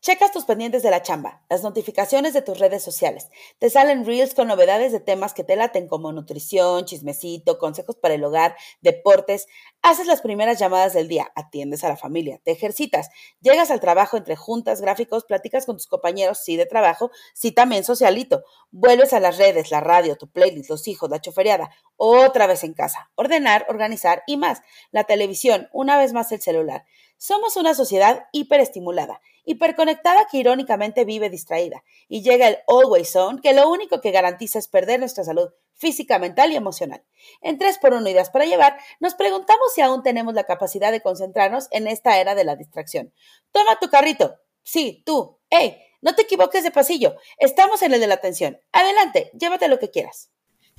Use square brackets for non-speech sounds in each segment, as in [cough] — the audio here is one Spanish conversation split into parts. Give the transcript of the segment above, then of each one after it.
checas tus pendientes de la chamba, las notificaciones de tus redes sociales, te salen reels con novedades de temas que te laten como nutrición, chismecito, consejos para el hogar, deportes, haces las primeras llamadas del día, atiendes a la familia, te ejercitas, llegas al trabajo entre juntas, gráficos, platicas con tus compañeros, sí de trabajo, sí también socialito, vuelves a las redes, la radio, tu playlist, los hijos, la choferiada, otra vez en casa, ordenar, organizar y más, la televisión, una vez más el celular. Somos una sociedad hiperestimulada, hiperconectada que irónicamente vive distraída, y llega el always on, que lo único que garantiza es perder nuestra salud física, mental y emocional. En 3 por 1 Ideas para Llevar, nos preguntamos si aún tenemos la capacidad de concentrarnos en esta era de la distracción. Toma tu carrito. Sí, tú. ¡Ey! No te equivoques de pasillo. Estamos en el de la atención. Adelante, llévate lo que quieras.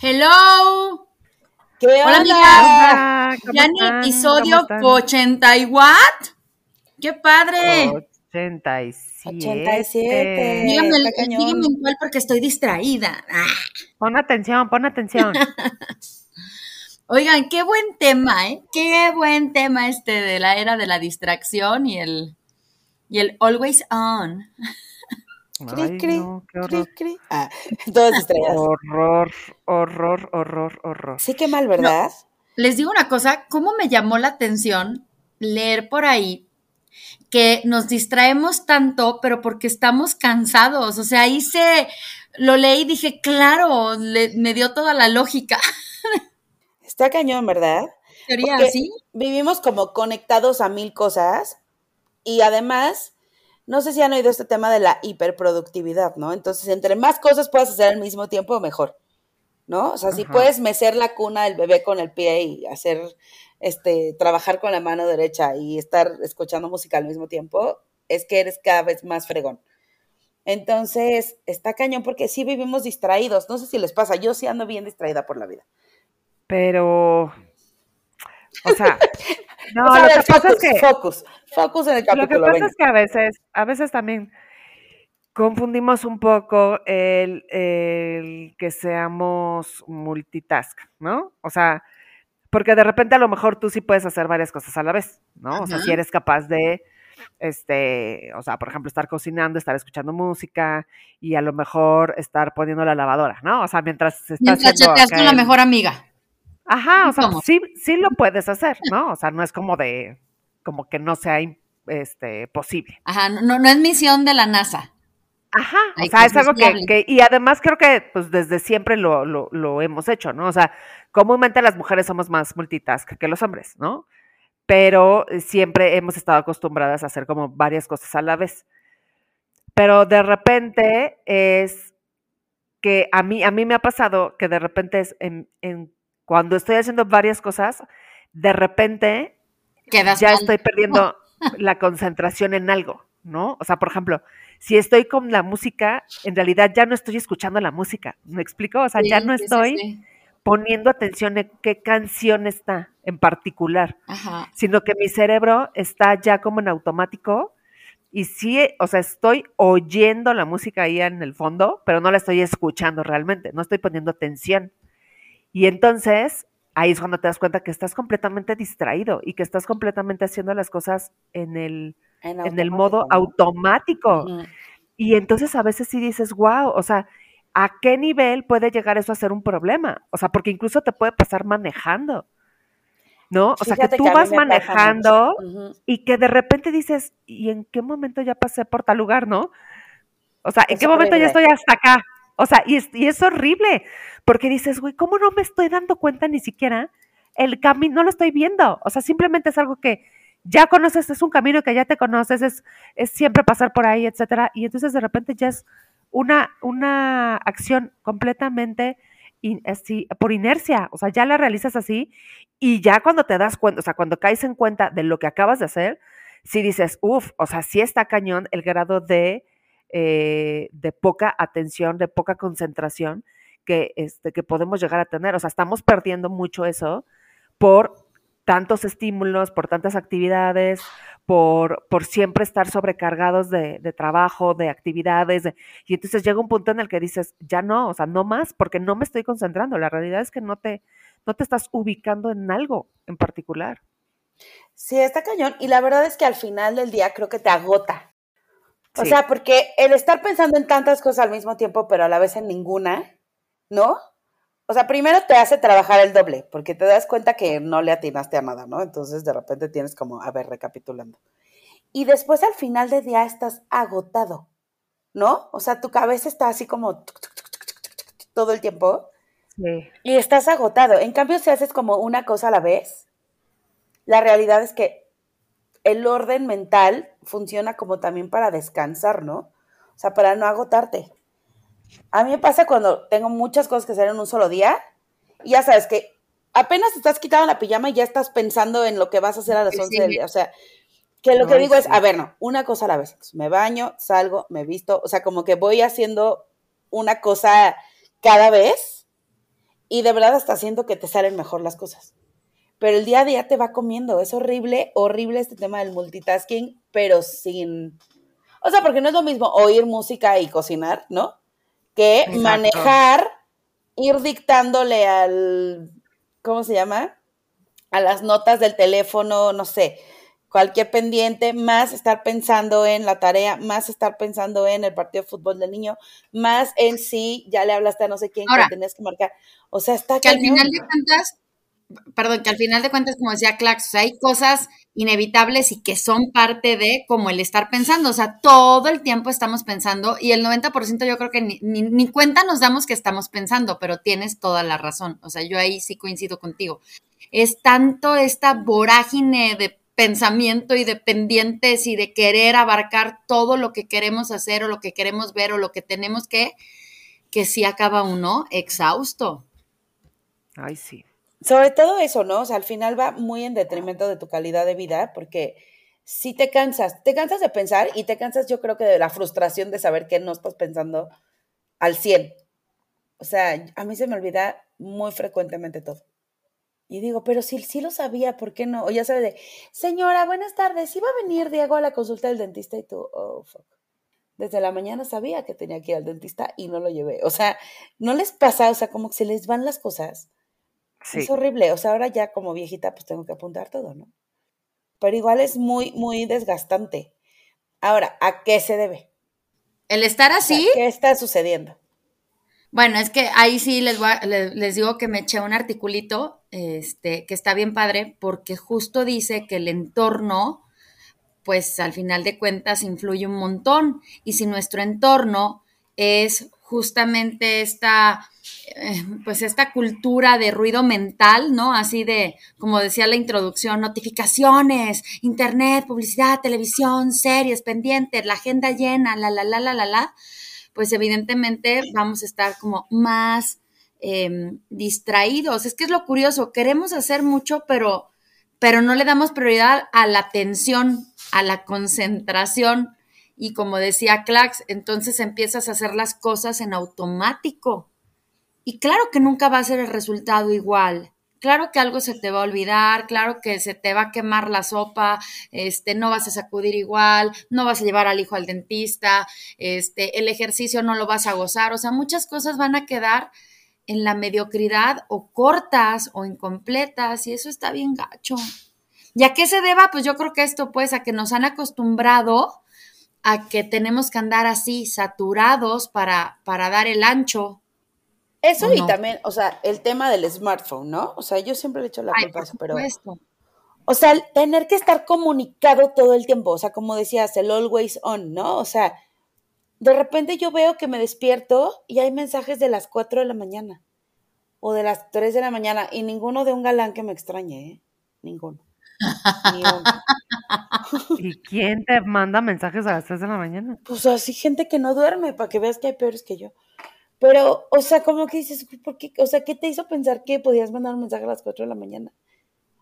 Hello. ¿Qué Hola, amiga. Ya en episodio 80 y what? ¡Qué padre! 87. 87. Dígame, está el- cañón. dígame en cuál porque estoy distraída. Ah. Pon atención, pon atención. [laughs] Oigan, qué buen tema, ¿eh? Qué buen tema este de la era de la distracción y el, y el always on. Cri, Ay, cri, no, qué cri, horror. cri. Ah, [laughs] todas. Horror, horror, horror, horror. Sí, qué mal, ¿verdad? Les digo una cosa, ¿cómo me llamó la atención leer por ahí que nos distraemos tanto, pero porque estamos cansados? O sea, ahí se, lo leí y dije, claro, le- me dio toda la lógica. [laughs] Está cañón, ¿verdad? Sería Porque así. Vivimos como conectados a mil cosas y además, no sé si han oído este tema de la hiperproductividad, ¿no? Entonces, entre más cosas puedas hacer al mismo tiempo, mejor, ¿no? O sea, si puedes mecer la cuna del bebé con el pie y hacer, este, trabajar con la mano derecha y estar escuchando música al mismo tiempo, es que eres cada vez más fregón. Entonces, está cañón porque sí vivimos distraídos. No sé si les pasa, yo sí ando bien distraída por la vida. Pero, o sea, [laughs] no, O sea, lo que ver, pasa es focus, que focus, focus en el Lo que capítulo, pasa es que a veces, a veces también confundimos un poco el, el que seamos multitask, ¿no? O sea, porque de repente a lo mejor tú sí puedes hacer varias cosas a la vez, ¿no? O sea, si eres capaz de, este, o sea, por ejemplo, estar cocinando, estar escuchando música y a lo mejor estar poniendo la lavadora, ¿no? O sea, mientras se está Mientras chateas con la mejor amiga. Ajá, o sea, sí, sí lo puedes hacer, ¿no? O sea, no es como de, como que no sea este, posible. Ajá, no, no es misión de la NASA. Ajá, Ay, o sea, es es algo que, que- y además creo que pues desde siempre lo, lo, lo hemos hecho, ¿no? O sea, comúnmente las mujeres somos más multitask que los hombres, ¿no? Pero eh, siempre hemos estado acostumbradas a hacer como varias cosas a la vez. Pero de repente es que a mí, a mí me ha pasado que de repente es en, en- cuando estoy haciendo varias cosas, de repente Quedas ya mal. estoy [laughs] perdiendo la concentración en algo, ¿no? O sea, por ejemplo, si estoy con la música, en realidad ya no estoy escuchando la música, ¿me explico? O sea, ya no sí, estoy sí. poniendo atención en qué canción está en particular, Ajá. sino que mi cerebro está ya como en automático y sí, o sea, estoy oyendo la música ahí en el fondo, pero no la estoy escuchando realmente, no estoy poniendo atención. Y entonces, ahí es cuando te das cuenta que estás completamente distraído y que estás completamente haciendo las cosas en el, en el modo automático. Y entonces a veces sí dices, wow, o sea, ¿a qué nivel puede llegar eso a ser un problema? O sea, porque incluso te puede pasar manejando, ¿no? O sea, que tú vas manejando y que de repente dices, ¿y en qué momento ya pasé por tal lugar, no? O sea, ¿en Es qué momento ya estoy hasta acá? O sea, y es, es horrible, porque dices, güey, ¿cómo no me estoy dando cuenta ni siquiera? El camino, no lo estoy viendo. O sea, simplemente es algo que ya conoces, es un camino que ya te conoces, es, siempre pasar por ahí, etcétera. Y entonces de repente ya es una, una acción completamente así, por inercia. O sea, ya la realizas así y ya cuando te das cuenta, o sea, cuando caes en cuenta de lo que acabas de hacer, si dices, uff, o sea, sí está cañón el grado de, eh, de poca atención, de poca concentración que este, que podemos llegar a tener. O sea, estamos perdiendo mucho eso por tantos estímulos, por tantas actividades, por, por siempre estar sobrecargados de, de trabajo, de actividades. y entonces llega un punto en el que dices, ya no, o sea, no más, porque no me estoy concentrando. La realidad es que no te, no te estás ubicando en algo en particular. Sí, está cañón. Y la verdad es que al final del día creo que te agota. O sea, porque el estar pensando en tantas cosas al mismo tiempo, pero a la vez en ninguna, ¿no? O sea, primero te hace trabajar el doble, porque te das cuenta que no le atinaste a nada, ¿no? Entonces de repente tienes como, a ver, recapitulando. Y después al final del día estás agotado, ¿no? O sea, tu cabeza está así como todo el tiempo. Sí. Y estás agotado. En cambio, si haces como una cosa a la vez, la realidad es que el orden mental funciona como también para descansar, ¿no? O sea, para no agotarte. A mí me pasa cuando tengo muchas cosas que hacer en un solo día, y ya sabes que apenas estás quitando la pijama y ya estás pensando en lo que vas a hacer a las 11 del día. O sea, que lo que digo es, a ver, no, una cosa a la vez. Me baño, salgo, me visto, o sea, como que voy haciendo una cosa cada vez y de verdad hasta siento que te salen mejor las cosas. Pero el día a día te va comiendo. Es horrible, horrible este tema del multitasking, pero sin... O sea, porque no es lo mismo oír música y cocinar, ¿no? que manejar, ir dictándole al, ¿cómo se llama? A las notas del teléfono, no sé, cualquier pendiente, más estar pensando en la tarea, más estar pensando en el partido de fútbol del niño, más en sí, ya le hablaste a no sé quién que tenías que marcar. O sea, está que al final de cuentas, perdón, que al final de cuentas, como decía Clax, hay cosas inevitables y que son parte de como el estar pensando, o sea, todo el tiempo estamos pensando y el 90% yo creo que ni, ni, cuenta nos damos que estamos pensando, pero tienes toda la razón, o sea, yo ahí sí coincido contigo. Es tanto esta vorágine de pensamiento y de pendientes y de querer abarcar todo lo que queremos hacer o lo que queremos ver o lo que tenemos que, que sí acaba uno exhausto. Ay, sí. Sobre todo eso, ¿no? O sea, al final va muy en detrimento de tu calidad de vida porque si te cansas, te cansas de pensar y te cansas yo creo que de la frustración de saber que no estás pensando al 100. O sea, a mí se me olvida muy frecuentemente todo. Y digo, pero si sí lo sabía, ¿por qué no? O ya sabe de, señora, buenas tardes, iba a venir Diego a la consulta del dentista y tú, oh, fuck. Desde la mañana sabía que tenía que ir al dentista y no lo llevé. O sea, no les pasa, o sea, como que se les van las cosas es horrible. O sea, ahora ya como viejita, pues tengo que apuntar todo, ¿no? Pero igual es muy, muy desgastante. Ahora, ¿a qué se debe? ¿El estar así? ¿Qué está sucediendo? Bueno, es que ahí sí les, les, digo que me eché un articulito este, que está bien padre porque justo dice que el entorno, pues al final de cuentas, influye un montón. Y si nuestro entorno es justamente esta eh, [laughs] pues esta cultura de ruido mental, ¿no? Así de, como decía la introducción, notificaciones, internet, publicidad, televisión, series pendientes, la agenda llena, la, la, la, la, la, la, pues evidentemente vamos a estar como más em, distraídos. Es que es lo curioso, queremos hacer mucho, pero, pero no le damos prioridad a la atención, a la concentración. Y como decía Clax, entonces empiezas a hacer las cosas en automático y claro que nunca va a ser el resultado igual. Claro que algo se te va a olvidar, claro que se te va a quemar la sopa, este, no vas a sacudir igual, no vas a llevar al hijo al dentista, este, el ejercicio no lo vas a gozar, o sea, muchas cosas van a quedar en la mediocridad o cortas o incompletas y eso está bien gacho. ¿Y a qué se deba? Pues yo creo que esto pues a que nos han acostumbrado a que tenemos que andar así saturados para, para dar el ancho eso y también, o sea, el tema del smartphone, ¿no? O sea, yo siempre le he hecho la culpa a eso, pero... O sea, tener que estar comunicado todo el tiempo, o sea, como decías, el always on, ¿no? O sea, de repente yo veo que me despierto y hay mensajes de las 4 de la mañana o de las 3 de la mañana y ninguno de un galán que me extrañe, ¿eh? Ninguno. [laughs] ¿Y quién te manda mensajes a las 3 de la mañana? Pues así gente que no duerme, para que veas que hay peores que yo. Pero, o sea, como que dices, ¿por qué? O sea, ¿qué te hizo pensar que podías mandar un mensaje a las 4 de la mañana?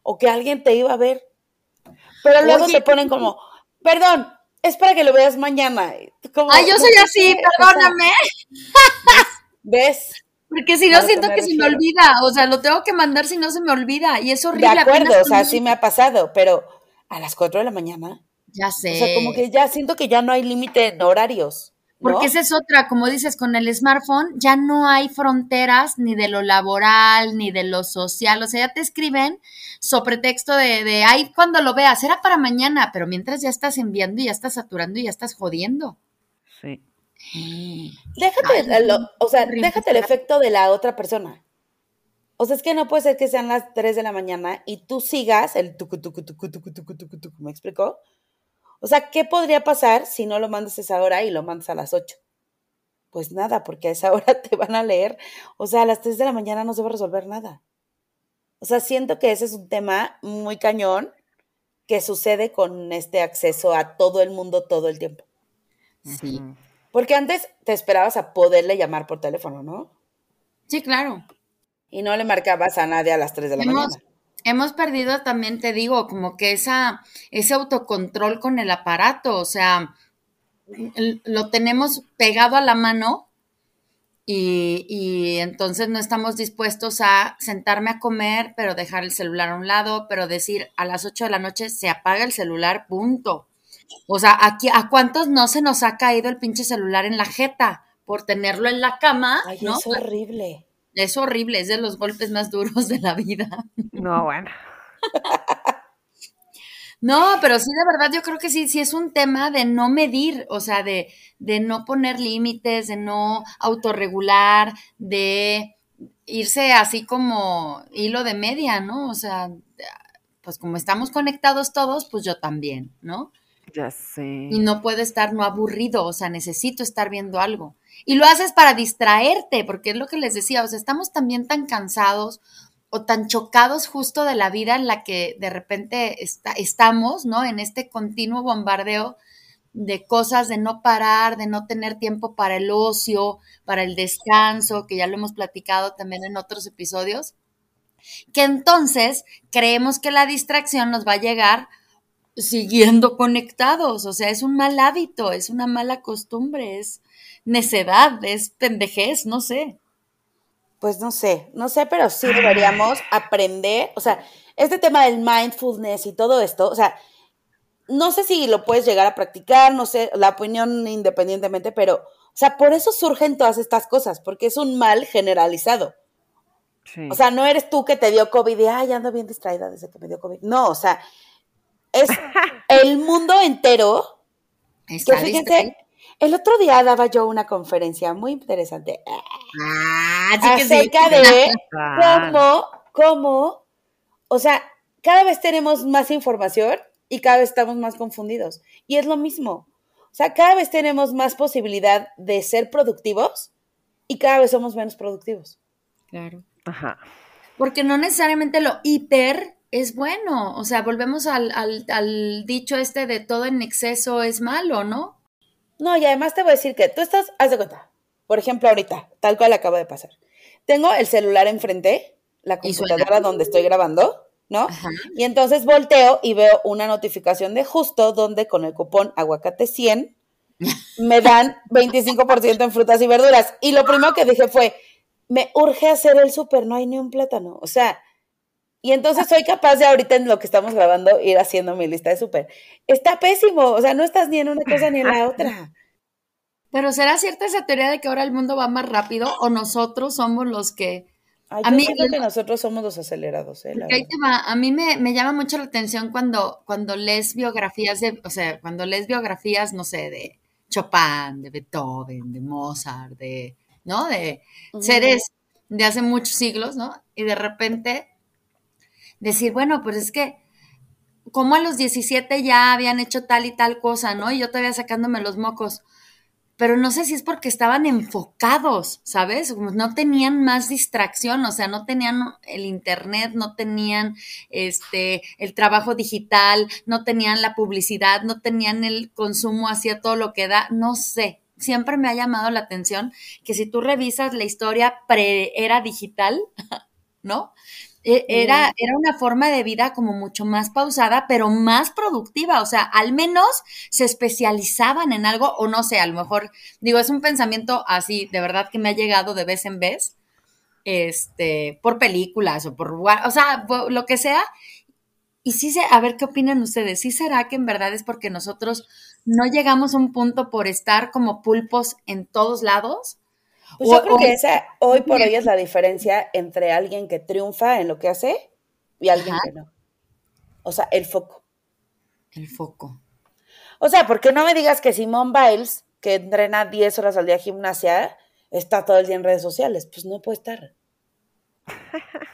O que alguien te iba a ver. Pero luego se ponen como, perdón, es para que lo veas mañana. Ay, yo soy así, perdóname. ¿Ves? Porque si no, siento que se me olvida. O sea, lo tengo que mandar si no se me olvida. Y es horrible. De acuerdo, o sea, sí me ha pasado, pero a las 4 de la mañana. Ya sé. O sea, como que ya siento que ya no hay límite en horarios. Porque esa es otra, como dices, con el smartphone ya no hay fronteras ni de lo laboral, ni de lo social. O sea, ya te escriben sobre texto de, de ay, cuando lo veas, era para mañana, pero mientras ya estás enviando y ya estás saturando y ya estás jodiendo. Sí. Déjate, o sea, déjate el efecto de la otra persona. O sea, es que no puede ser que sean las 3 de la mañana y tú sigas el tucu, tucu, tucu, tucu, tucu, tucu, tucu, ¿me explico? O sea, ¿qué podría pasar si no lo mandas a esa hora y lo mandas a las 8? Pues nada, porque a esa [laughs] hora te van a leer. O sea, a las 3 de la mañana no se va a resolver nada. O sea, siento que ese es un tema muy cañón que sucede con este acceso a todo el mundo todo el tiempo. Sí. Porque antes te esperabas a poderle llamar por teléfono, ¿no? Sí, claro. Y no le marcabas a nadie a las 3 de la mañana. Hemos perdido también, te digo, como que esa, ese autocontrol con el aparato, o sea, lo tenemos pegado a la mano y, y, entonces no estamos dispuestos a sentarme a comer, pero dejar el celular a un lado, pero decir a las 8 de la noche se apaga el celular, punto. O sea, aquí, ¿a cuántos no se nos ha caído el pinche celular en la jeta por tenerlo en la cama? Ay, ¿no? es horrible. Es horrible, es de los golpes más duros de la vida. No, bueno. [laughs] No, pero sí, de verdad, yo creo que sí, sí es un tema de no medir, o sea, de, de no poner límites, de no autorregular, de irse así como hilo de media, ¿no? O sea, pues como estamos conectados todos, pues yo también, ¿no? Ya sé. Y no puedo estar no aburrido, o sea, necesito estar viendo algo. Y lo haces para distraerte, porque es lo que les decía, o sea, estamos también tan cansados o tan chocados justo de la vida en la que de repente está, estamos, ¿no? En este continuo bombardeo de cosas, de no parar, de no tener tiempo para el ocio, para el descanso, que ya lo hemos platicado también en otros episodios, que entonces creemos que la distracción nos va a llegar siguiendo conectados, o sea, es un mal hábito, es una mala costumbre, es necedad, es pendejez, no sé. Pues no sé, no sé, pero sí deberíamos aprender, o sea, este tema del mindfulness y todo esto, o sea, no sé si lo puedes llegar a practicar, no sé, la opinión independientemente, pero, o sea, por eso surgen todas estas cosas, porque es un mal generalizado. Sí. O sea, no eres tú que te dio COVID y, ay, ando bien distraída desde que me dio COVID. No, o sea, es [laughs] el mundo entero. Está que fíjense, el otro día daba yo una conferencia muy interesante ah, sí acerca sí. de [laughs] cómo, cómo, o sea, cada vez tenemos más información y cada vez estamos más confundidos. Y es lo mismo. O sea, cada vez tenemos más posibilidad de ser productivos y cada vez somos menos productivos. Claro. Ajá. Porque no necesariamente lo hiper es bueno. O sea, volvemos al, al, al, dicho este de todo en exceso es malo, ¿no? No, y además te voy a decir que tú estás, haz de cuenta, por ejemplo, ahorita, tal cual acaba de pasar. Tengo el celular enfrente, la computadora donde estoy grabando, ¿no? Ajá. Y entonces volteo y veo una notificación de justo donde con el cupón aguacate 100 me dan 25% en frutas y verduras. Y lo primero que dije fue, me urge hacer el súper, no hay ni un plátano. O sea, y entonces soy capaz de ahorita en lo que estamos grabando ir haciendo mi lista de súper. Está pésimo, o sea, no estás ni en una cosa ni en la otra. Pero ¿será cierta esa teoría de que ahora el mundo va más rápido o nosotros somos los que... Ay, a mí que nosotros somos los acelerados, ¿eh? A mí me, me, llama mucho la atención cuando, cuando lees biografías de, o sea, cuando lees biografías, no sé, de Chopin, de Beethoven, de Mozart, de, ¿no? De seres de hace muchos siglos, ¿no? Y de repente decir, bueno, pues es que como a los 17 ya habían hecho tal y tal cosa, ¿no? Y yo todavía sacándome los mocos. Pero no sé si es porque estaban enfocados, ¿sabes? No tenían más distracción, o sea, no tenían el internet, no tenían este el trabajo digital, no tenían la publicidad, no tenían el consumo hacia todo lo que da, no sé. Siempre me ha llamado la atención que si tú revisas la historia pre-era digital, [laughs] ¿no? Era, era una forma de vida como mucho más pausada, pero más productiva. O sea, al menos se especializaban en algo, o no sé, a lo mejor, digo, es un pensamiento así, de verdad que me ha llegado de vez en vez, este, por películas o por, o sea, lo que sea. Y sí, se, a ver qué opinan ustedes. ¿Sí será que en verdad es porque nosotros no llegamos a un punto por estar como pulpos en todos lados? Pues yo creo que esa hoy por hoy es la diferencia entre alguien que triunfa en lo que hace y alguien que no. O sea, el foco. El foco. O sea, porque no me digas que Simón Biles, que entrena 10 horas al día gimnasia, está todo el día en redes sociales. Pues no puede estar. [laughs]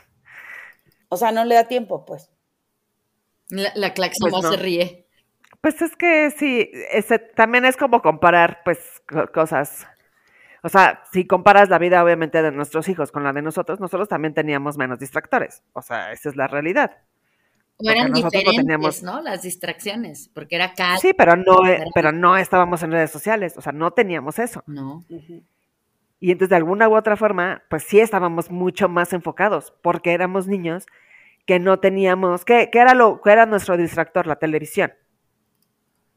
O sea, no le da tiempo, pues. La, la claxon pues se ríe. Pues es que sí, ese, también es como comparar, pues, cosas. O sea, si comparas la vida, obviamente, de nuestros hijos con la de nosotros, nosotros también teníamos menos distractores. O sea, esa es la realidad. O eran diferentes, no, Las distracciones, porque era cada... Sí, pero no, e, pero no estábamos en redes sociales, o sea, no teníamos eso. No. Y entonces, de alguna u otra forma, pues sí estábamos mucho más enfocados, porque éramos niños que no teníamos, ¿qué, era lo que era nuestro distractor? La televisión.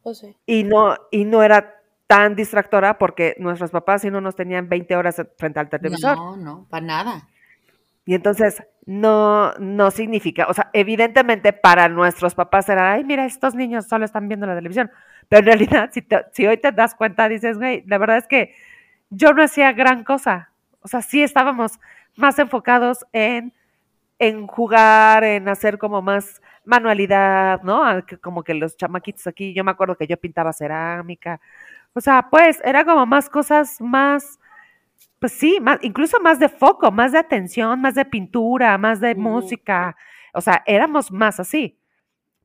Oh, sí. Y no, y no era tan distractora porque nuestros papás si no nos tenían 20 horas frente al televisor. No, no, para nada. Y entonces no, no significa, o sea, evidentemente para nuestros papás era, ay, mira, estos niños solo están viendo la televisión. Pero en realidad, si, si hoy te das cuenta, dices, güey, la verdad es que yo no hacía gran cosa. O sea, sí estábamos más enfocados en, en jugar, en hacer como más manualidad, ¿no? Como que los chamaquitos aquí, yo me acuerdo que yo pintaba cerámica. O sea, pues era como más cosas más pues sí, más, incluso más de foco, más de atención, más de pintura, más de música. O sea, éramos más así.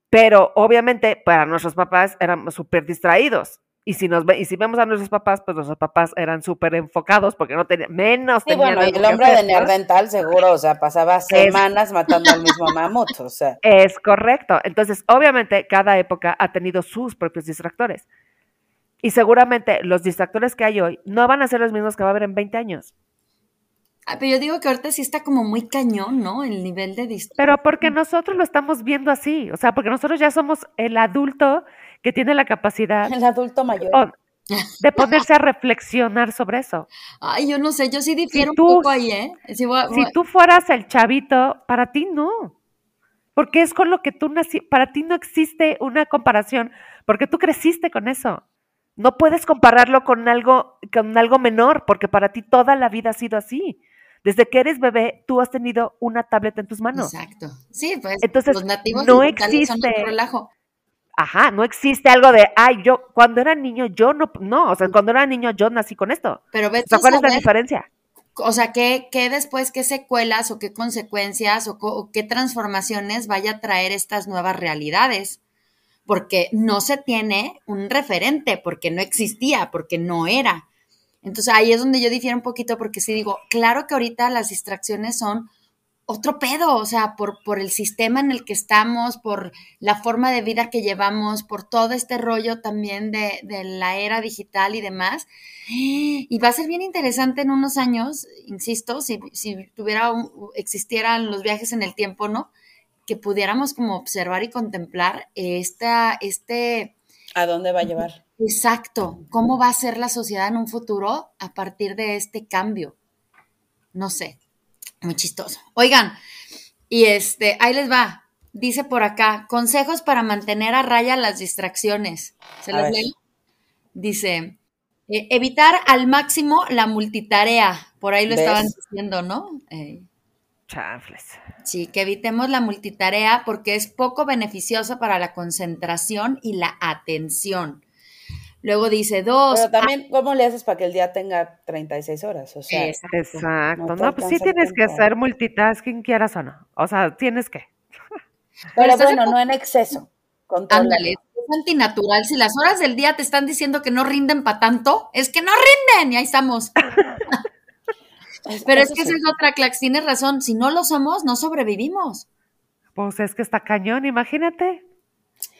Pero obviamente para nuestros papás éramos súper distraídos. Y si, nos ve, y si vemos a nuestros papás, pues nuestros papás eran súper enfocados porque no tenían, menos sí, bueno, y el hombre de Nerdental seguro, o sea, pasaba [laughs] semanas matando al mismo mamut, o sea. Es correcto. Entonces, obviamente, cada época ha tenido sus propios distractores. Y seguramente los distractores que hay hoy no van a ser los mismos que va a haber en 20 años. Ah, pero yo digo que ahorita sí está como muy cañón, ¿no? El nivel de distracción. Pero porque nosotros lo estamos viendo así, o sea, porque nosotros ya somos el adulto que tiene la capacidad. El adulto mayor. De [laughs] ponerse a reflexionar sobre eso. Ay, yo no sé, yo sí difiero un poco ahí, ¿eh? Si, tú fueras el chavito, para ti no. Porque es con lo que tú nací, para ti no existe una comparación, porque tú creciste con eso. No puedes compararlo con algo, con algo menor, porque para ti toda la vida ha sido así. Desde que eres bebé, tú has tenido una tableta en tus manos. Exacto. Sí, pues Entonces, los nativos no existe. relajo. Ajá, no existe algo de, ay, yo, cuando era niño, yo no, no, o sea, cuando era niño, yo nací con esto. Pero ves, ¿cuál es la diferencia? O sea, ¿qué, ¿qué, después, qué secuelas o qué consecuencias o qué transformaciones vaya a traer estas nuevas realidades? Porque no se tiene un referente, porque no existía, porque no era. Entonces ahí es donde yo difiero un poquito porque sí digo, claro que ahorita las distracciones son otro pedo, o sea, por, por el sistema en el que estamos, por la forma de vida que llevamos, por todo este rollo también de, la era digital y demás. Y va a ser bien interesante en unos años, insisto, si, si tuviera, existieran los viajes en el tiempo, ¿no? Que pudiéramos como observar y contemplar esta, este... ¿A dónde va a llevar? Exacto, cómo va a ser la sociedad en un futuro a partir de este cambio. No sé, muy chistoso. Oigan, y este, ahí les va, dice por acá, consejos para mantener a raya las distracciones. ¿Se los leo? Dice, e, evitar al máximo la multitarea, por ahí lo estaban diciendo, ¿no? Eh, Sí, que evitemos la multitarea porque es poco beneficioso para la concentración y la atención. Luego dice dos. Pero también, ¿cómo le haces para que el día tenga 36 horas? O sea, exacto. No, pues sí tienes que hacer multitasking, quieras o no. O sea, tienes que. Pero bueno, no en exceso. Ándale, es antinatural. Si las horas del día te están diciendo que no rinden para tanto, es que no rinden y ahí estamos. [laughs] Pero es que esa es otra, Clax, tienes razón. Si no lo somos, no sobrevivimos. Pues es que está cañón, imagínate.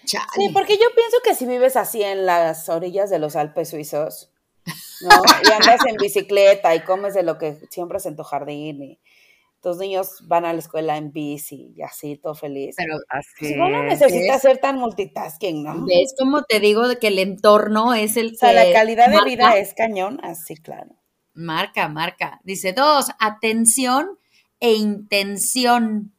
Sí, porque yo pienso que si vives así en las orillas de los Alpes suizos, ¿no? Y andas en bicicleta y comes de lo que siembras en tu jardín y tus niños van a la escuela en bici y así, todo feliz. Pero así. Pues no necesitas ser tan multitasking, ¿no? Es como te digo que el entorno es el o sea, la calidad de vida es cañón, así, claro. Marca, marca. Dice dos, atención e intención.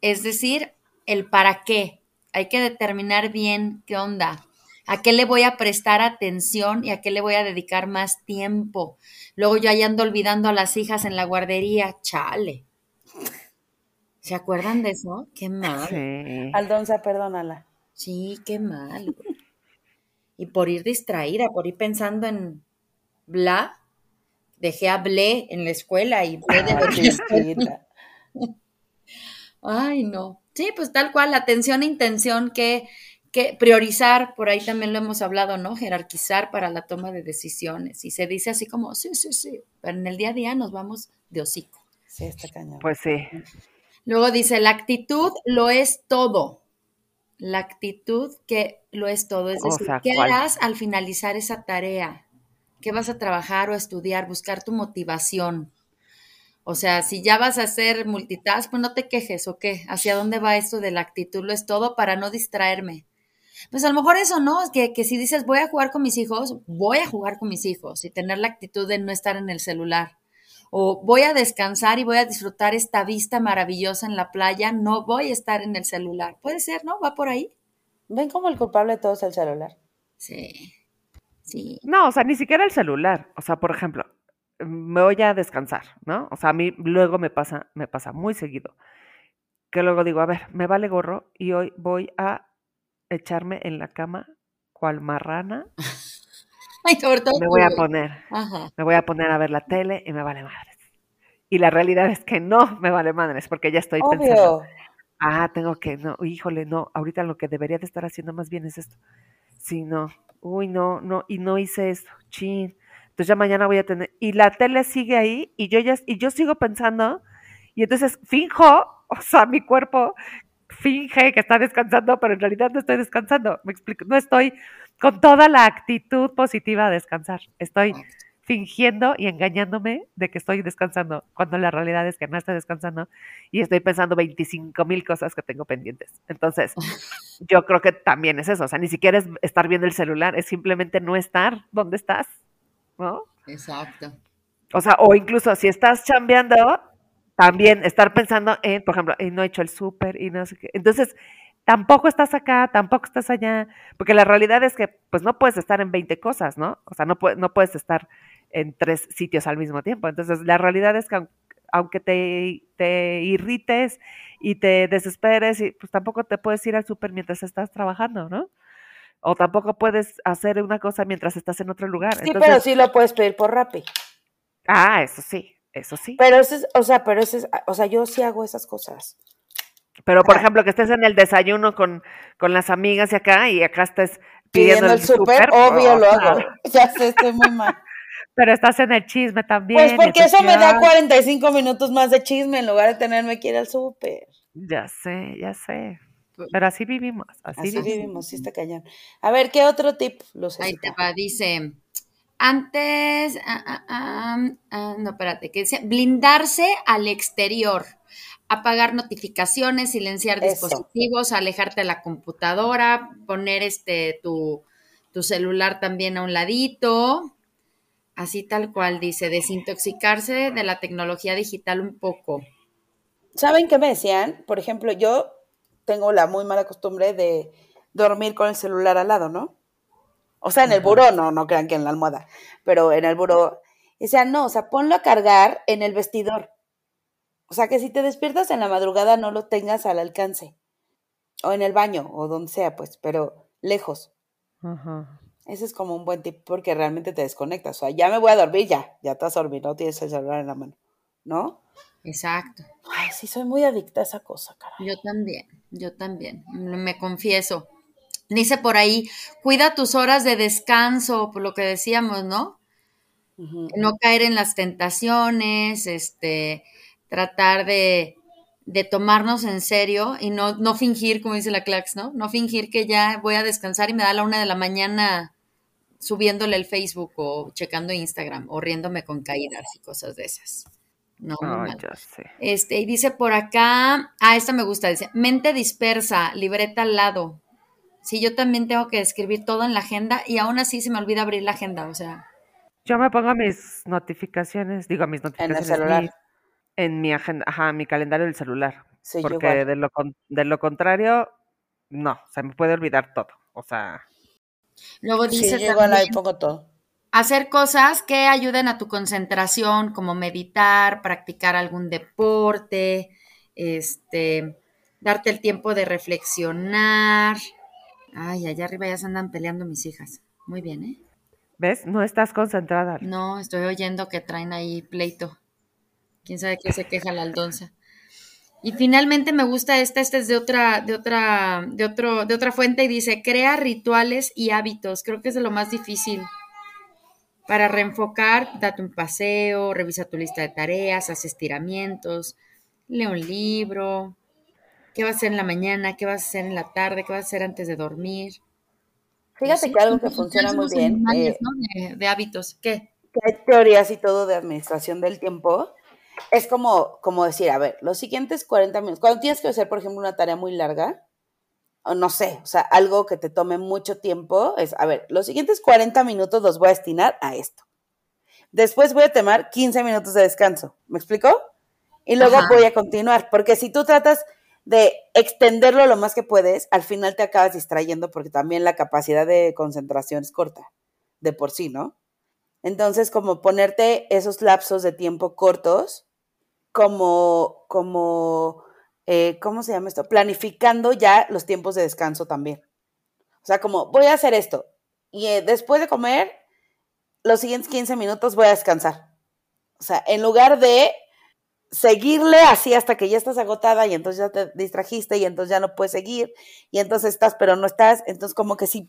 Es decir, el para qué. Hay que determinar bien qué onda. ¿A qué le voy a prestar atención y a qué le voy a dedicar más tiempo? Luego yo ahí ando olvidando a las hijas en la guardería. Chale. ¿Se acuerdan de eso? Qué mal. Sí. Aldonza, perdónala. Sí, qué mal. güey. Y por ir distraída, por ir pensando en bla, dejé a ble en la escuela y ble de Ay, chiquita. Ay, no. Sí, pues tal cual, atención e intención que, que priorizar, por ahí también lo hemos hablado, ¿no? Jerarquizar para la toma de decisiones. Y se dice así como, sí, sí, sí, pero en el día a día nos vamos de hocico. Sí, está cañón. Pues sí. Luego dice, la actitud lo es todo. La actitud que lo es todo. Es O decir, sea, ¿qué ¿cuál? harás al finalizar esa tarea? ¿Qué vas a trabajar o estudiar? Buscar tu motivación. O sea, si ya vas a hacer multitask, pues no te quejes o qué. ¿Hacia dónde va esto de la actitud? Lo es todo para no distraerme. Pues a lo mejor eso, ¿no? Es que, que si dices voy a jugar con mis hijos, voy a jugar con mis hijos y tener la actitud de no estar en el celular. O voy a descansar y voy a disfrutar esta vista maravillosa en la playa, no voy a estar en el celular. Puede ser, ¿no? Va por ahí. ¿Ven como el culpable de todo es el celular? Sí. Sí. No, o sea, ni siquiera el celular. O sea, por ejemplo, me voy a descansar, ¿no? O sea, a mí luego me pasa, me pasa muy seguido. Que luego digo, a ver, me vale gorro y hoy voy a echarme en la cama cual marrana. [laughs] Ay, sobre todo Me voy a poner, Ajá. me voy a poner a ver la tele y me vale madres. Y la realidad es que no me vale madres porque ya estoy pensando, Obvio. ah, tengo que, no, híjole, no, ahorita lo que debería de estar haciendo más bien es esto. Sí, no, uy, no, no, y no hice esto, chin. Entonces ya mañana voy a tener, y la tele sigue ahí, y yo ya, y yo sigo pensando, y entonces finjo, [laughs] o sea, mi cuerpo finge que está descansando, pero en realidad no estoy descansando, me explico, no estoy con toda la actitud positiva a descansar, estoy fingiendo y engañándome de que estoy descansando, cuando la realidad es que no estoy descansando y estoy pensando 25 mil cosas que tengo pendientes. Entonces, [laughs] yo creo que también es eso, o sea, ni siquiera es estar viendo el celular, es simplemente no estar donde estás, ¿no? Exacto. O sea, o incluso si estás chambeando, también estar pensando en, por ejemplo, en no he hecho el súper y no sé qué. Entonces, tampoco estás acá, tampoco estás allá, porque la realidad es que, pues, no puedes estar en 20 cosas, ¿no? O sea, no, no puedes estar en tres sitios al mismo tiempo. Entonces, la realidad es que aun- aunque te, te irrites y te desesperes, y, pues tampoco te puedes ir al súper mientras estás trabajando, ¿no? O tampoco puedes hacer una cosa mientras estás en otro lugar. Sí, Entonces, pero sí lo puedes pedir por Rappi. Ah, eso sí, eso sí. Pero eso es, o sea, pero eso es, o sea, yo sí hago esas cosas. Pero, por Ah. ejemplo, que estés en el desayuno con, con las amigas y acá, y acá estés pidiendo, Pidiendo el súper, obvio o lo hago. [laughs] Ya sé, estoy muy mal. Pero estás en el chisme también. Pues porque eso me da ya- 45 minutos más de chisme en lugar de tenerme que ir al súper. Ya sé, ya sé. Pero así vivimos, así, Así vivimos. vivimos, sí está cañón. A ver, ¿qué otro tip, Ahí Lucecita? te va, dice. Antes, ah, ah, ah, ah, no, espérate, que dice blindarse al exterior, apagar notificaciones, silenciar Eso. dispositivos, alejarte de la computadora, poner este tu, tu celular también a un ladito, así tal cual dice, desintoxicarse de la tecnología digital un poco. ¿Saben qué me decían? Por ejemplo, yo tengo la muy mala costumbre de dormir con el celular al lado, ¿no? O sea, en el buró, no, no crean que en la almohada, pero en el buró. Y decían, no, o sea, ponlo a cargar en el vestidor. O sea, que si te despiertas en la madrugada no lo tengas al alcance. O en el baño, o donde sea, pues, pero lejos. Ajá. Ese es como un buen tip porque realmente te desconectas. O sea, ya me voy a dormir, ya, ya te vas a dormir, no tienes el celular en la mano, ¿no? Exacto. Ay, sí, soy muy adicta a esa cosa, caray. Yo también, yo también, me confieso. Dice por ahí, cuida tus horas de descanso, por lo que decíamos, ¿no? No caer en las tentaciones, este, tratar de, de tomarnos en serio y no, no fingir, como dice la Clax, ¿no? No fingir que ya voy a descansar y me da la una de la mañana subiéndole el Facebook o checando Instagram o riéndome con caídas y cosas de esas. No, mal. ya sé. Este, y dice por acá, ah, esta me gusta, dice, mente dispersa, libreta al lado. Sí, yo también tengo que escribir todo en la agenda y aún así se me olvida abrir la agenda, o sea, Yo me pongo mis notificaciones, digo mis En el notificaciones celular. mi- en mi agenda, ajá, mi calendario del celular. Sí, yo Porque igual. de lo, con- de lo contrario, no, se me puede olvidar todo. O sea, Luego dice yo igual ahí también pongo todo. hacer cosas que ayuden a tu concentración, como meditar, practicar algún deporte, este, darte el tiempo de reflexionar. Ay, allá arriba ya se andan peleando mis hijas. Muy bien, ¿eh? ¿ves? No estás concentrada. No, estoy oyendo que traen ahí pleito. Quién sabe qué se queja la aldonza. Y finalmente me gusta esta, esta es de otra, de otra, de otro, de otra fuente y dice, crea rituales y hábitos. Creo que es de lo más difícil. Para reenfocar, date un paseo, revisa tu lista de tareas, haz estiramientos, lee un libro, qué vas a hacer en la mañana, qué vas a hacer en la tarde, qué vas a hacer antes de dormir. Fíjate Sí, que algo que funciona muy bien, animales, eh, ¿no? de, de hábitos. ¿Qué? que hay teorías y todo de administración del tiempo, es como, como decir, a ver, los siguientes 40 minutos, cuando tienes que hacer, por ejemplo, una tarea muy larga, o no sé, o sea, algo que te tome mucho tiempo, es, a ver, los siguientes 40 minutos los voy a destinar a esto. Después voy a tomar 15 minutos de descanso, ¿me explico? Y luego Ajá. voy a continuar, porque si tú tratas de extenderlo lo más que puedes, al final te acabas distrayendo porque también la capacidad de concentración es corta, de por sí, ¿no? Entonces, como ponerte esos lapsos de tiempo cortos, como, como, eh, ¿cómo se llama esto? Planificando ya los tiempos de descanso también. O sea, como voy a hacer esto y eh, después de comer, los siguientes 15 minutos voy a descansar. O sea, en lugar de seguirle así hasta que ya estás agotada y entonces ya te distrajiste y entonces ya no puedes seguir y entonces estás pero no estás, entonces como que si,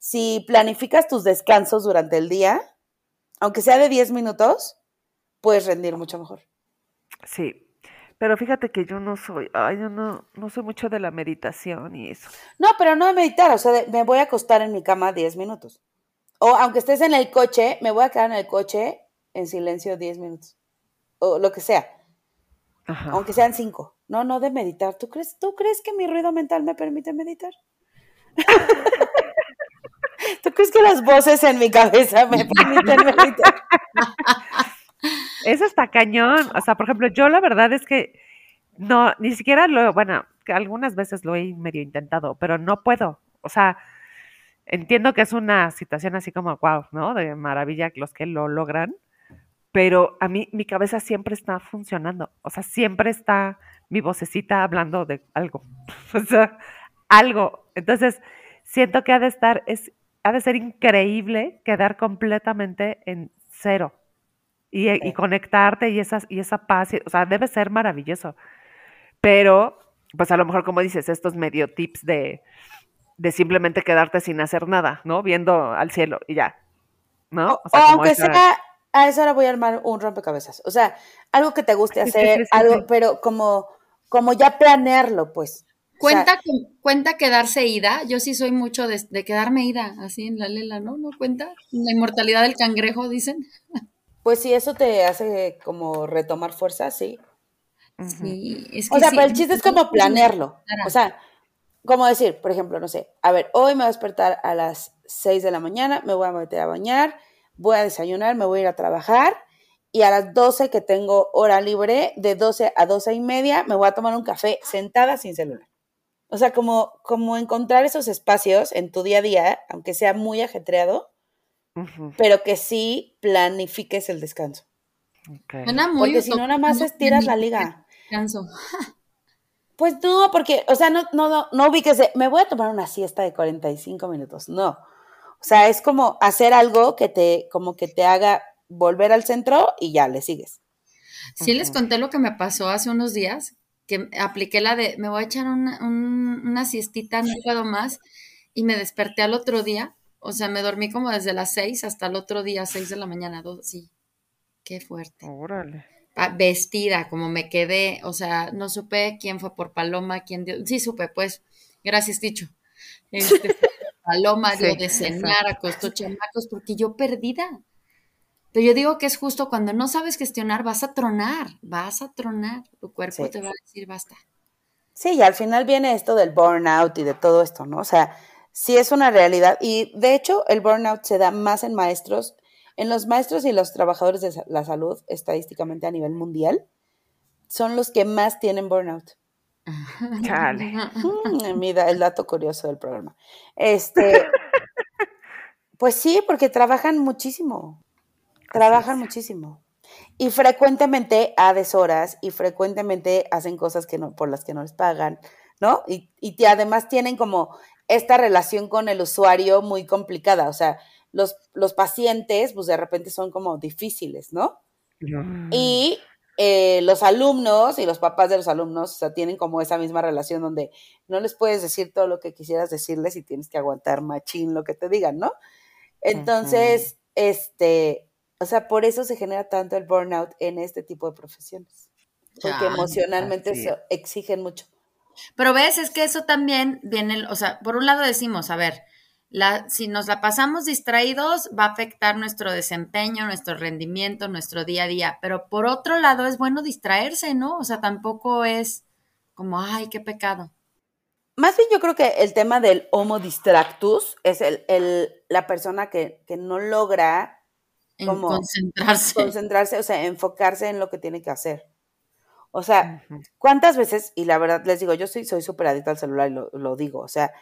si planificas tus descansos durante el día, aunque sea de 10 minutos, puedes rendir mucho mejor. Sí. Pero fíjate que yo no soy, ay, yo no, no soy mucho de la meditación y eso. No, pero no de meditar, o sea, de- me voy a acostar en mi cama 10 minutos. O aunque estés en el coche, me voy a quedar en el coche en silencio 10 minutos. O lo que sea, Ajá. aunque sean 5. No, no de meditar. ¿Tú crees, ¿Tú crees que mi ruido mental me permite meditar? [laughs] ¿Tú crees que las voces en mi cabeza me [laughs] permiten meditar? [laughs] Eso está cañón. O sea, por ejemplo, yo la verdad es que no, ni siquiera lo, bueno, algunas veces lo he medio intentado, pero no puedo. O sea, entiendo que es una situación así como, wow, ¿no? De maravilla los que lo logran, pero a mí mi cabeza siempre está funcionando. O sea, siempre está mi vocecita hablando de algo. [laughs] O sea, algo. Entonces, siento que ha de estar, es, ha de ser increíble quedar completamente en cero y, y Sí. conectarte y, esas, y esa paz, y- o sea, debe ser maravilloso. Pero, pues a lo mejor, como dices, estos medio tips de, de simplemente quedarte sin hacer nada, ¿no? Viendo al cielo y ya, ¿no? O, O o sea, como aunque esa- sea, a esa hora voy a armar un rompecabezas. O sea, algo que te guste Sí, sí, hacer, sí, sí, algo, pero como, como ya planearlo, pues. O sea, ¿Cuenta, cuenta quedarse ida? Yo sí soy mucho de, de quedarme ida, así en la lela, ¿no? ¿No cuenta? La inmortalidad del cangrejo, dicen. Pues si eso te hace como retomar fuerza, sí. Sí, es que O sea, sí, pero el chiste es como planearlo. O sea, como decir, por ejemplo, no sé, a ver, hoy me voy a despertar a las 6 de la mañana, me voy a meter a bañar, voy a desayunar, me voy a ir a trabajar y a las 12 que tengo hora libre, de 12 a 12 y media, me voy a tomar un café sentada sin celular. O sea, como, como encontrar esos espacios en tu día a día, aunque sea muy ajetreado, Pero que sí planifiques el descanso. ok. Suena muy Porque si no, nada más estiras la liga. descanso. [laughs] Pues no, porque, o sea, no, no, no, no ubiques de, me voy a tomar una siesta de 45 minutos. No. O sea, es como hacer algo que te, como que te haga volver al centro y ya le sigues. Sí les conté lo que me pasó hace unos días, que apliqué la de, me voy a echar una, un- una siestita, no puedo más, y me desperté al otro día, o sea, me dormí como desde las seis hasta el otro día, seis de la mañana, dos, sí, qué fuerte. Órale. Vestida, como me quedé, o sea, no supe quién fue por Paloma, quién dio, sí supe, pues, gracias, dicho. Este, [laughs] Paloma dio Sí, de cenar, acostó chamacos, porque yo perdida. Pero yo digo que es justo cuando no sabes gestionar, vas a tronar, vas a tronar. Tu cuerpo Sí. te va a decir basta. Sí, y al final viene esto del burnout y de todo esto, ¿no? O sea, sí es una realidad. Y de hecho, el burnout se da más en maestros en los maestros y los trabajadores de la salud, estadísticamente a nivel mundial, son los que más tienen burnout. [laughs] Chale. Mm, [laughs] mira, el dato curioso del programa. Este, [laughs] pues sí, porque trabajan muchísimo. Trabajan muchísimo. Y frecuentemente a deshoras y frecuentemente hacen cosas que no, por las que no les pagan, ¿no? Y, y además tienen como esta relación con el usuario muy complicada. O sea, los, los pacientes, pues de repente son como difíciles, ¿no? Y eh, los alumnos y los papás de los alumnos, o sea, tienen como esa misma relación donde no les puedes decir todo lo que quisieras decirles y tienes que aguantar machín lo que te digan, ¿no? Entonces, este, o sea, por eso se genera tanto el burnout en este tipo de profesiones, porque emocionalmente se exigen mucho. Pero ves, es que eso también viene, o sea, por un lado decimos, a ver, la, si nos la pasamos distraídos, va a afectar nuestro desempeño, nuestro rendimiento, nuestro día a día. Pero por otro lado, es bueno distraerse, ¿no? O sea, tampoco es como, ay, qué pecado. Más bien yo creo que el tema del homo distractus es el, el la persona que, que, no logra como concentrarse. concentrarse, o sea, enfocarse en lo que tiene que hacer. O sea, ¿cuántas veces? Y la verdad les digo, yo soy súper adicta al celular y lo, lo digo, o sea,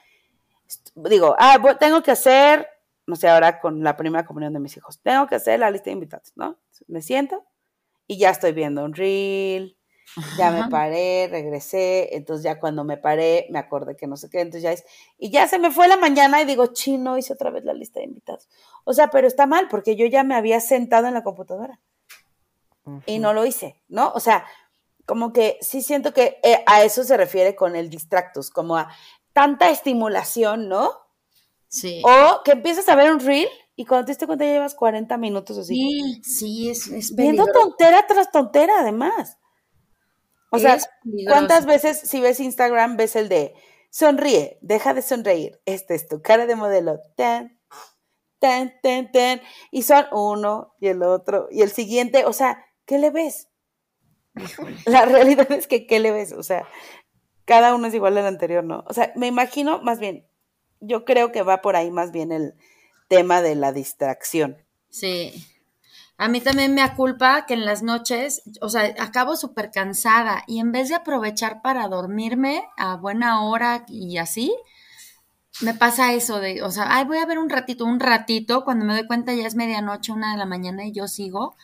digo, ah, tengo que hacer, no sé, ahora con la primera comunión de mis hijos, tengo que hacer la lista de invitados, ¿no? Me siento y ya estoy viendo un reel, ya me paré, regresé, entonces ya cuando me paré me acordé que no sé qué, entonces ya es, y ya se me fue la mañana y digo, chino, hice otra vez la lista de invitados. O sea, pero está mal porque yo ya me había sentado en la computadora y no lo hice, ¿no? O sea, como que sí siento que eh, a eso se refiere con el distractus, como a tanta estimulación, ¿no? Sí. O que empiezas a ver un reel y cuando te diste cuenta ya llevas 40 minutos así. Sí, sí, es, es Viendo tontera tras tontera, además. O sea, ¿cuántas veces si ves Instagram ves el de sonríe, deja de sonreír, este es tu cara de modelo, ten, ten, ten, ten, y son uno y el otro y el siguiente, o sea, ¿qué le ves? [laughs] La realidad es que, ¿qué le ves? O sea, cada uno es igual al anterior, ¿no? O sea, me imagino, más bien, yo creo que va por ahí más bien el tema de la distracción. Sí. A mí también me aculpa que en las noches, o sea, acabo súper cansada y en vez de aprovechar para dormirme a buena hora y así, me pasa eso de, o sea, ay, voy a ver un ratito, un ratito, cuando me doy cuenta ya es medianoche, una de la mañana y yo sigo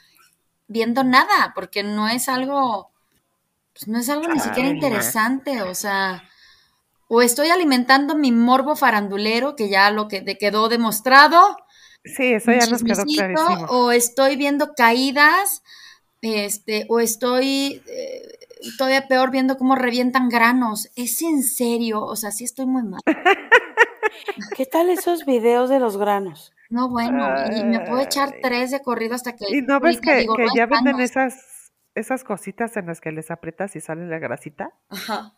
viendo nada, porque no es algo, pues no es algo ni siquiera interesante, o sea, o estoy alimentando mi morbo farandulero, que ya lo que quedó demostrado. Sí, eso ya nos quedó clarísimo. O estoy viendo caídas, este, o estoy eh, todavía peor viendo cómo revientan granos. ¿Es en serio? O sea, sí estoy muy mal. [laughs] ¿Qué tal esos videos de los granos? No, bueno, y me puedo echar tres de corrido hasta que... ¿Y no ves que, ya venden esas, esas cositas en las que les aprietas y sale la grasita? Ajá.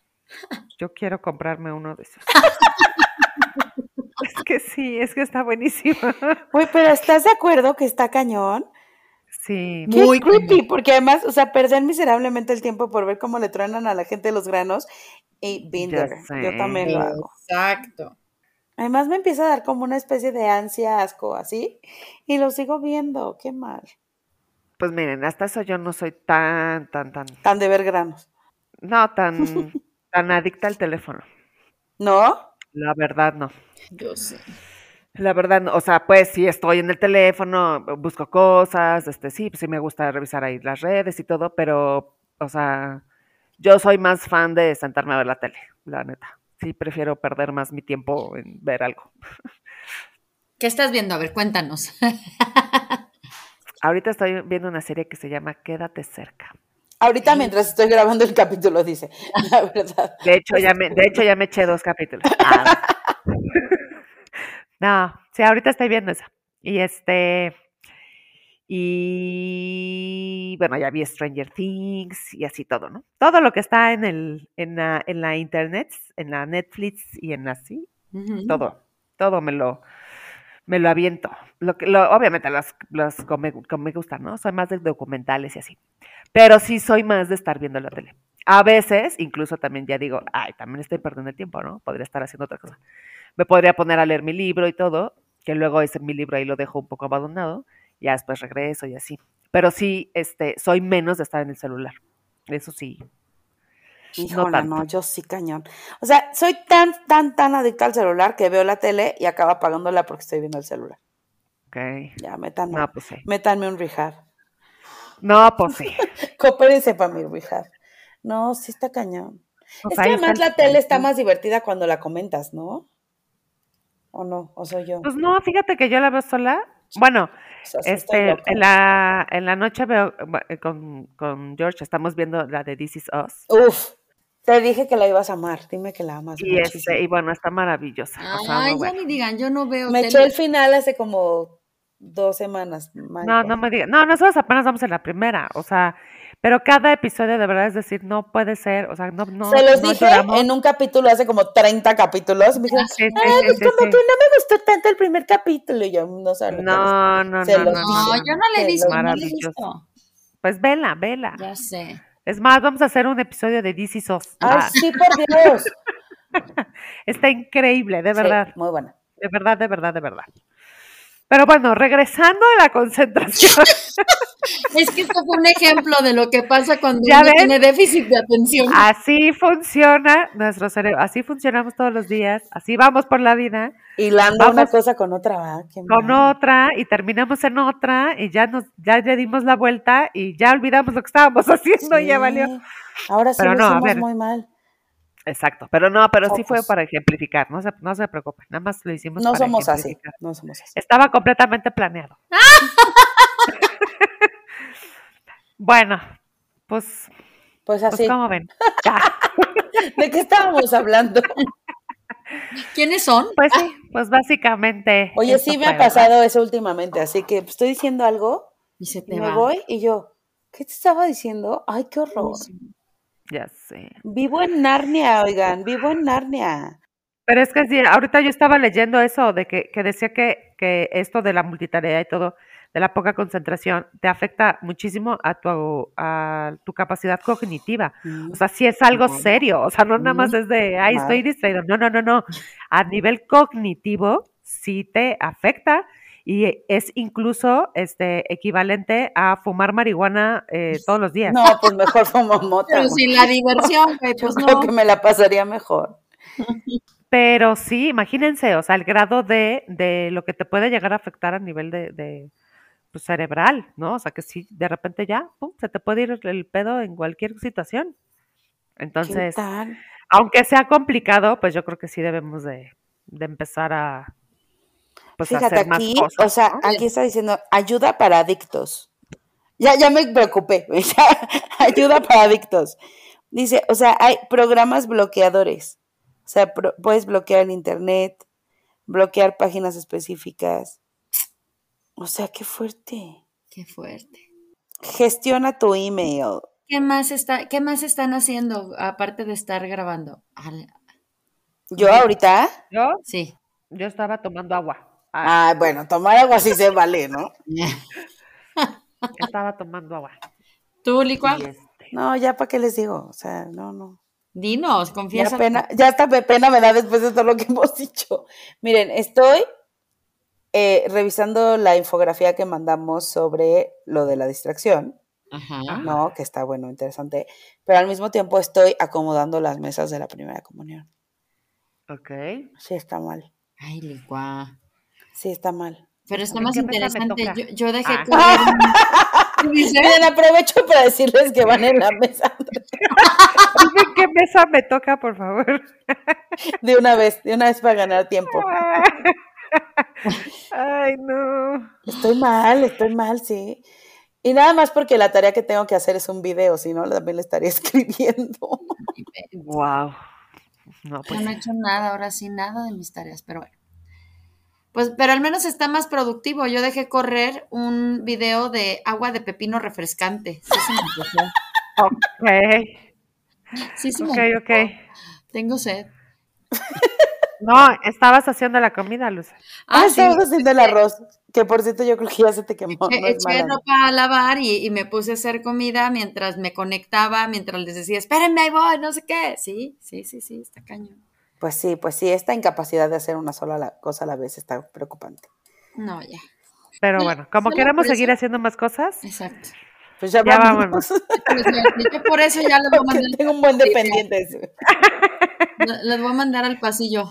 Yo quiero comprarme uno de esos. [laughs] es que sí, es que está buenísimo. Uy, pero ¿estás de acuerdo que está cañón? Sí. Muy creepy, porque además, o sea, perder miserablemente el tiempo por ver cómo le truenan a la gente los granos y Binder. Yo también lo hago. Exacto. Además me empieza a dar como una especie de ansia, asco, así, y lo sigo viendo, qué mal. Pues miren, hasta eso yo no soy tan, tan, tan... Tan de ver granos. No, tan, [laughs] tan adicta al teléfono. ¿No? La verdad, no. Yo sé. La verdad, no. o sea, pues sí estoy en el teléfono, busco cosas, este, sí, pues sí me gusta revisar ahí las redes y todo, pero, o sea, yo soy más fan de sentarme a ver la tele, la neta sí prefiero perder más mi tiempo en ver algo. ¿Qué estás viendo? A ver, cuéntanos. Ahorita estoy viendo una serie que se llama Quédate cerca. Ahorita mientras estoy grabando el capítulo, dice, [laughs] la verdad. De hecho, ya me, de hecho, ya me eché dos capítulos. Ah. [laughs] no, sí, ahorita estoy viendo esa. Y este, y bueno, ya vi Stranger Things y así todo, ¿no? Todo lo que está en el, en la, en la internet, en la Netflix y en así, todo, todo me lo, me lo aviento. Lo que, lo, obviamente las, las como, me gustan, ¿no? Soy más de documentales y así. Pero sí soy más de estar viendo la tele. A veces, incluso también ya digo, ay, también estoy perdiendo el tiempo, ¿no? Podría estar haciendo otra cosa. Me podría poner a leer mi libro y todo, que luego ese mi libro ahí lo dejo un poco abandonado ya después regreso y así. Pero sí, este, soy menos de estar en el celular. Eso sí. Híjole, tanto. no, yo sí cañón. O sea, soy tan, tan, tan adicta al celular que veo la tele y acabo apagándola porque estoy viendo el celular. Ok. Ya, métanme, No, pues sí. métanme un rehab. No, pues sí. [laughs] Coopérense para mi rehab. No, sí está cañón. Pues es ahí que además la tele está más divertida cuando la comentas, ¿no? ¿O no? ¿O soy yo? Pues no, fíjate que yo la veo sola. Bueno, sea, sí estoy este, en la, en la noche veo eh, con, con George, estamos viendo la de This Is Us. Uf, te dije que la ibas a amar. Dime que la amas Y, este, y bueno, está maravillosa. o sea, Ay, ya ni digan, yo no veo Me eché el final hace como dos semanas. No, Michael. no me digas. No, nosotros apenas vamos en la primera. O sea, pero cada episodio de verdad es decir, no puede ser. O sea, no, no. Se los no dije lloramos. en un capítulo hace como 30 capítulos. y Me dijeron, Sí, sí, pues sí, como sí. que no me gustó tanto el primer capítulo. Y yo, no sé. No, no, Se no, los no, No, no. yo no le he visto, no le he visto. Pues vela, vela. Ya sé. Es más, vamos a hacer un episodio de Us. Ay, Ah, sí, por Dios. [laughs] está increíble, de Sí, verdad. muy buena. De verdad, de verdad, de verdad. Pero bueno, regresando a la concentración. [laughs] Es que esto fue un ejemplo de lo que pasa cuando ¿Ya uno ven? tiene déficit de atención. Así funciona nuestro cerebro, así funcionamos todos los días, así vamos por la vida, Hilando una Vamos cosa con otra, con mal. otra y terminamos en otra y ya nos ya le dimos la vuelta y ya olvidamos lo que estábamos [laughs] haciendo y ya Sí. valió. Ahora sí Pero lo no, hicimos muy mal. Exacto, pero no, pero sí fue para ejemplificar, no se, no se preocupen, nada más lo hicimos No para somos así. No somos así. Estaba completamente planeado. [laughs] bueno, pues, Pues pues así. como ven. [laughs] ¿De qué estábamos hablando? [laughs] ¿Quiénes son? Pues sí, pues básicamente. Oye, sí me ha pasado eso últimamente, así que estoy diciendo algo Y se y te me va. voy y yo, ¿qué te estaba diciendo? Ay, qué horror. Ya sé. Vivo en Narnia, oigan, vivo en Narnia. Pero es que sí, ahorita yo estaba leyendo eso de que, que decía que, que esto de la multitarea y todo, de la poca concentración, te afecta muchísimo a tu, a tu capacidad cognitiva. Mm, O sea, sí es algo serio. O sea, no nada más es de, ay, estoy distraído. No, no, no, no. A nivel cognitivo, sí te afecta y es incluso este equivalente a fumar marihuana eh, todos los días. No, pues mejor fumo mota. Pero güey. sin la diversión, [laughs] Yo pues creo no. que me la pasaría mejor. Pero sí, imagínense, o sea, el grado de, de lo que te puede llegar a afectar a nivel de, de pues, cerebral, ¿no? O sea, que sí, de repente ya, pum, se te puede ir el pedo en cualquier situación. ¿Qué Entonces, aunque sea complicado, pues yo creo que sí debemos de, de empezar a, pues, Fíjate hacer más aquí, cosas. o sea, ¿no? aquí está diciendo ayuda para adictos. Ya, ya me preocupé. [laughs] ya, ayuda para adictos. Dice, o sea, hay programas bloqueadores. O sea, pro- puedes bloquear el internet, bloquear páginas específicas. O sea, qué fuerte. Qué fuerte. Gestiona tu email. ¿Qué más, está, ¿Qué más están haciendo aparte de estar grabando? Al- Yo ahorita, Yo, Sí. yo estaba tomando agua. Ah, ah, bueno, tomar agua sí se vale, ¿no? [laughs] estaba tomando agua. ¿Tú, Licua? Este, No, ya para qué les digo, o sea, no, no. Dinos, Ya confiesa. pena, ya hasta me- pena me da después de todo lo que [laughs] hemos dicho. Miren, estoy eh, revisando la infografía que mandamos sobre lo de la distracción, Ajá. ¿no? Que está bueno, interesante. Pero al mismo tiempo estoy acomodando las mesas de la primera comunión. ok. Sí, está mal. Ay, Licua. Sí, está mal. Pero está más interesante. Yo, yo dejé Ah. [laughs] Miren, aprovecho para decirles que van en la mesa Dime qué mesa me toca, por favor. [laughs] de una vez, de una vez para ganar tiempo. Ay, no. Estoy mal, estoy mal, sí. Y nada más porque la tarea que tengo que hacer es un video, si no, también le estaría [laughs] escribiendo. Wow. No, Yo pues. no he hecho nada, ahora sí, nada de mis tareas, pero bueno. Pues, pero al menos está más productivo. Yo dejé correr un video de agua de pepino refrescante. Sí, se me. Ok, Sí, sí me ok, ok. Tengo sed. No, estabas haciendo la comida, Luz. Ah, Ah, sí. estabas haciendo el arroz, que por cierto yo creo que ya se te quemó. Eché, no eché ropa a lavar y, y me puse a hacer comida mientras me conectaba, mientras les decía, espérenme, ahí voy, no sé qué. Sí, sí, sí, sí, está cañón. Pues sí, pues sí, esta incapacidad de hacer una sola la- cosa a la vez está preocupante. No, ya. Pero bueno, como solo queremos por seguir haciendo más cosas, Exacto. Pues ya, ya vámonos. vámonos. [laughs] Pues ya, yo por eso ya les voy a [laughs] Porque mandar, tengo un buen dependientes. les voy a mandar al pasillo.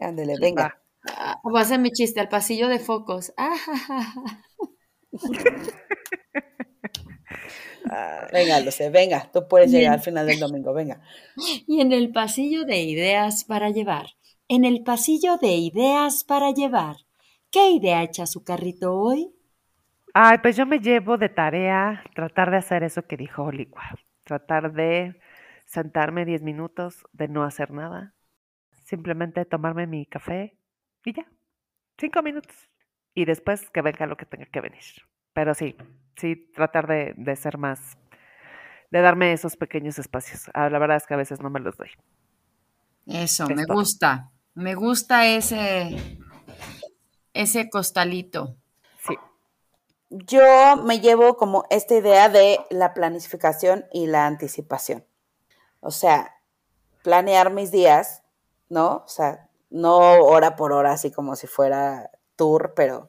Ándele, venga. Ah, voy a hacer mi chiste, al pasillo de focos. Ah, ja, ja, [laughs] ja. Venga, Luce, venga. Tú puedes llegar al final del domingo, venga. Y en el pasillo de ideas para llevar. En el pasillo de ideas para llevar. ¿Qué idea echa su carrito hoy? Ay, pues yo me llevo de tarea tratar de hacer eso que dijo Olicua. Tratar de sentarme 10 minutos, de no hacer nada. Simplemente tomarme mi café y ya. Cinco minutos. Y después que venga lo que tenga que venir. Pero sí, sí, tratar de, de ser más, de darme esos pequeños espacios. Ah, la verdad es que a veces no me los doy. Eso, Es me todo. gusta. Me gusta ese, ese costalito. Sí. Yo me llevo como esta idea de la planificación y la anticipación. O sea, planear mis días, ¿no? O sea, no hora por hora, así como si fuera tour, pero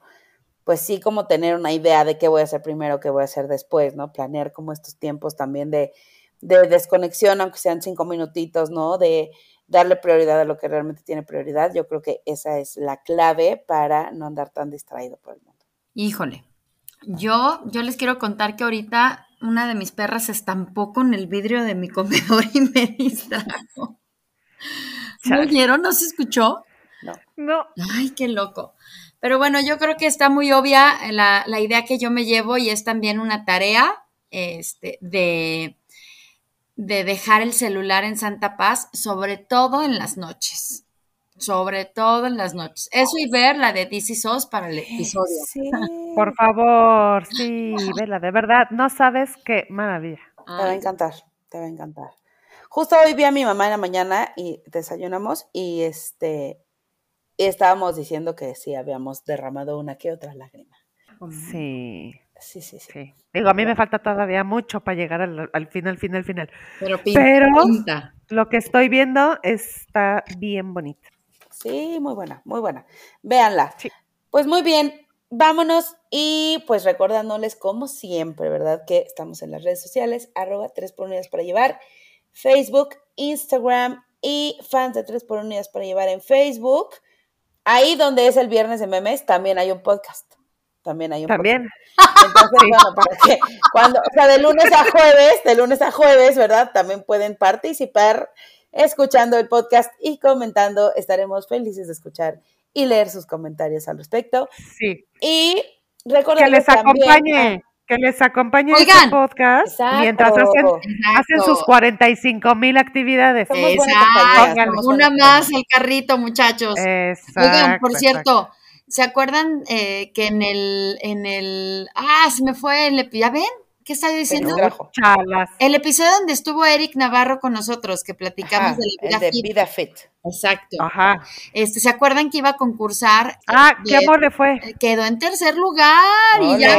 pues sí como tener una idea de qué voy a hacer primero, qué voy a hacer después, ¿no? Planear como estos tiempos también de, de desconexión, aunque sean cinco minutitos, ¿no? De darle prioridad a lo que realmente tiene prioridad. Yo creo que esa es la clave para no andar tan distraído por el mundo. Híjole. Yo, yo les quiero contar que ahorita una de mis perras se estampó con el vidrio de mi comedor y me distrajo. ¿No oyeron? ¿No se escuchó? No. No. Ay, qué loco. Pero bueno, yo creo que está muy obvia la, la idea que yo me llevo y es también una tarea este, de, de dejar el celular en Santa Paz, sobre todo en las noches. Sobre todo en las noches. Eso y ver la de DC SOS para el episodio. Sí. [laughs] Por favor, sí, [laughs] vela, de verdad, no sabes qué maravilla. Te va a encantar, te va a encantar. Justo hoy vi a mi mamá en la mañana y desayunamos y este y estábamos diciendo que sí habíamos derramado una que otra lágrima. Sí, Sí, sí, sí. sí. Digo, a mí me falta todavía mucho para llegar al, al final, final, final. pero pinta, Pero pinta. lo que estoy viendo está bien bonito. Sí, muy buena, muy buena. Véanla. Sí. Pues muy bien, vámonos y pues recordándoles como siempre, ¿verdad? Que estamos en las redes sociales, arroba 3 por unidades para llevar, Facebook, Instagram y fans de 3 por unidades para llevar en Facebook. Ahí donde es el viernes de memes, también hay un podcast. También hay un También. podcast. Entonces, [laughs] bueno, para que cuando, o sea, de lunes a jueves, de lunes a jueves, ¿verdad? También pueden participar escuchando el podcast y comentando. Estaremos felices de escuchar y leer sus comentarios al respecto. Sí. Y Que recuerden les acompañe, que les acompañe este Oigan. podcast Exacto. mientras hacen, hacen sus Exacto. 45 mil actividades. Exacto. Una más al carrito, muchachos. Exacto. Oigan, por exacto. cierto, ¿se acuerdan eh, que en el, en el, ah, se me fue el, epi- ¿ya ven? ¿Qué estaba diciendo? El episodio donde estuvo Eric Navarro con nosotros, que platicamos Ajá, de la vida el de fit. Vida Fit. Exacto. Ajá. Este, ¿se acuerdan que iba a concursar? Ah, de- qué amor le fue. Quedó en tercer lugar y ya,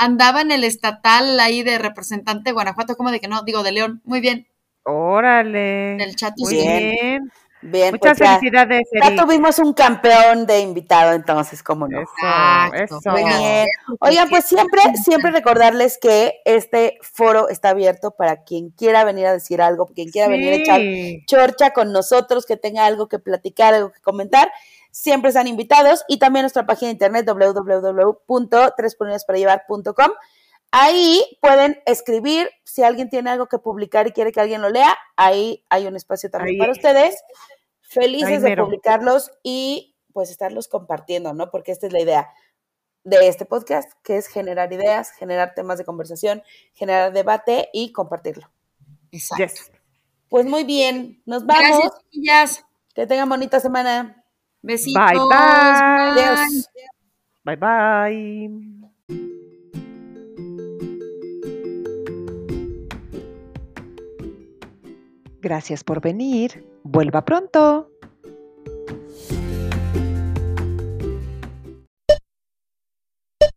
andaba en el estatal ahí de representante de Guanajuato, como de que no, digo de León. Muy bien, Órale. del Chato. Muy sí. bien. Bien, Muchas pues ya, felicidades, ya Eri. tuvimos un campeón de invitado, entonces, ¿cómo no? Exacto. eso. Muy bien. Oigan, pues siempre, siempre recordarles que este foro está abierto para quien quiera venir a decir algo, quien quiera venir a echar chorcha con nosotros, que tenga algo que platicar, algo que comentar, siempre están invitados. Y también nuestra página de internet www.tresporunidasparallevar.com. Ahí pueden escribir, si alguien tiene algo que publicar y quiere que alguien lo lea, ahí hay un espacio también Ahí. para ustedes. Felices de publicarlos y pues estarlos compartiendo, ¿no? Porque esta es la idea de este podcast, que es generar ideas, generar temas de conversación, generar debate y compartirlo. Exacto. Yes. Pues muy bien, nos vamos. Gracias, chiquillas. Que tengan bonita semana. Besitos. Bye, bye. Adiós. Bye bye. Gracias por venir. Vuelva pronto.